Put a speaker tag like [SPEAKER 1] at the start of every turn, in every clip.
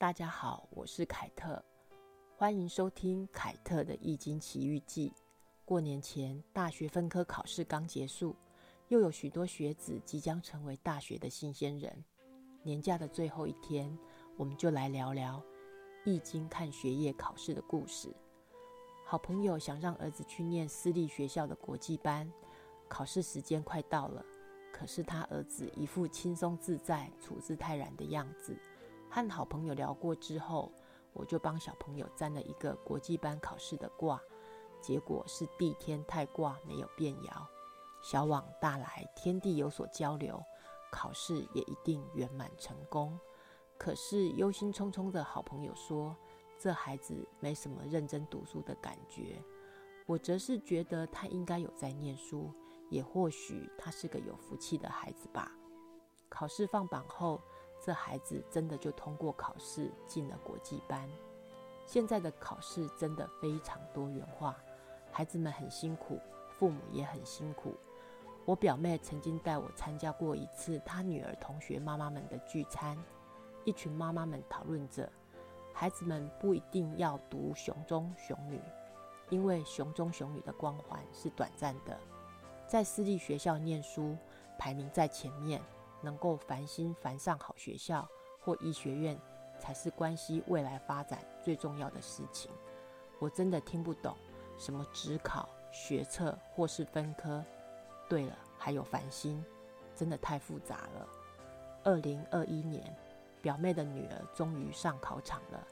[SPEAKER 1] 大家好，我是凯特，欢迎收听凯特的《易经奇遇记》。过年前，大学分科考试刚结束，又有许多学子即将成为大学的新鲜人。年假的最后一天，我们就来聊聊《易经》看学业考试的故事。好朋友想让儿子去念私立学校的国际班，考试时间快到了，可是他儿子一副轻松自在、处之泰然的样子。和好朋友聊过之后，我就帮小朋友占了一个国际班考试的卦，结果是地天泰卦没有变爻，小往大来，天地有所交流，考试也一定圆满成功。可是忧心忡忡的好朋友说，这孩子没什么认真读书的感觉。我则是觉得他应该有在念书，也或许他是个有福气的孩子吧。考试放榜后。这孩子真的就通过考试进了国际班。现在的考试真的非常多元化，孩子们很辛苦，父母也很辛苦。我表妹曾经带我参加过一次她女儿同学妈妈们的聚餐，一群妈妈们讨论着，孩子们不一定要读雄中雄女，因为雄中雄女的光环是短暂的，在私立学校念书，排名在前面。能够繁星繁上好学校或医学院，才是关系未来发展最重要的事情。我真的听不懂什么职考、学测或是分科。对了，还有繁星，真的太复杂了。二零二一年，表妹的女儿终于上考场了。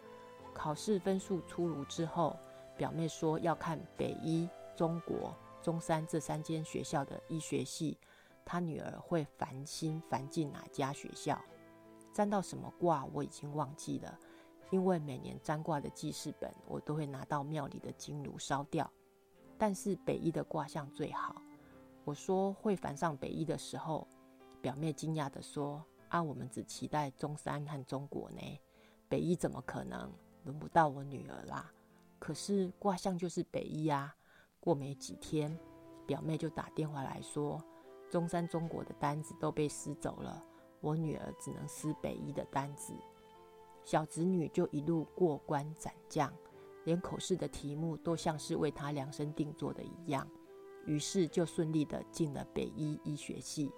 [SPEAKER 1] 考试分数出炉之后，表妹说要看北医、中国、中山这三间学校的医学系。他女儿会繁星繁进哪家学校？占到什么卦？我已经忘记了，因为每年占卦的记事本，我都会拿到庙里的金炉烧掉。但是北一的卦象最好。我说会繁上北一的时候，表妹惊讶的说：“啊，我们只期待中山和中国呢，北一怎么可能？轮不到我女儿啦。”可是卦象就是北一啊。过没几天，表妹就打电话来说。中山中国的单子都被撕走了，我女儿只能撕北一的单子。小侄女就一路过关斩将，连口试的题目都像是为她量身定做的一样，于是就顺利的进了北医医学系。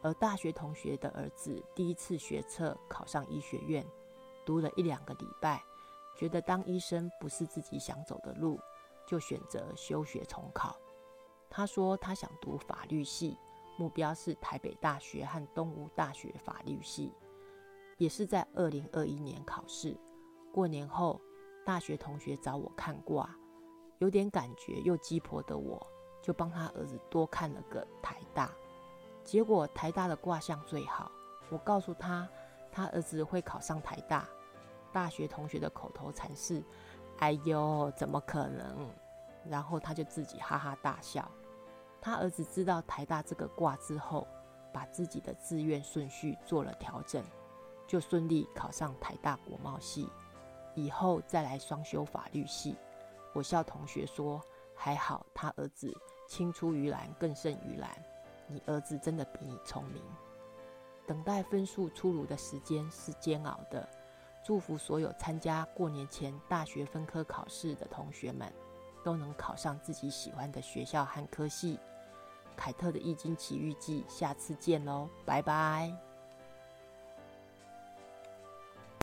[SPEAKER 1] 而大学同学的儿子第一次学测考上医学院，读了一两个礼拜，觉得当医生不是自己想走的路，就选择休学重考。他说他想读法律系，目标是台北大学和东吴大学法律系，也是在二零二一年考试。过年后，大学同学找我看卦，有点感觉又鸡婆的我，就帮他儿子多看了个台大。结果台大的卦象最好，我告诉他他儿子会考上台大。大学同学的口头禅是：“哎呦，怎么可能？”然后他就自己哈哈大笑。他儿子知道台大这个卦之后，把自己的志愿顺序做了调整，就顺利考上台大国贸系，以后再来双修法律系。我笑同学说：“还好他儿子青出于蓝更胜于蓝，你儿子真的比你聪明。”等待分数出炉的时间是煎熬的。祝福所有参加过年前大学分科考试的同学们。都能考上自己喜欢的学校和科系。凯特的《易经奇遇记》，下次见喽，拜拜。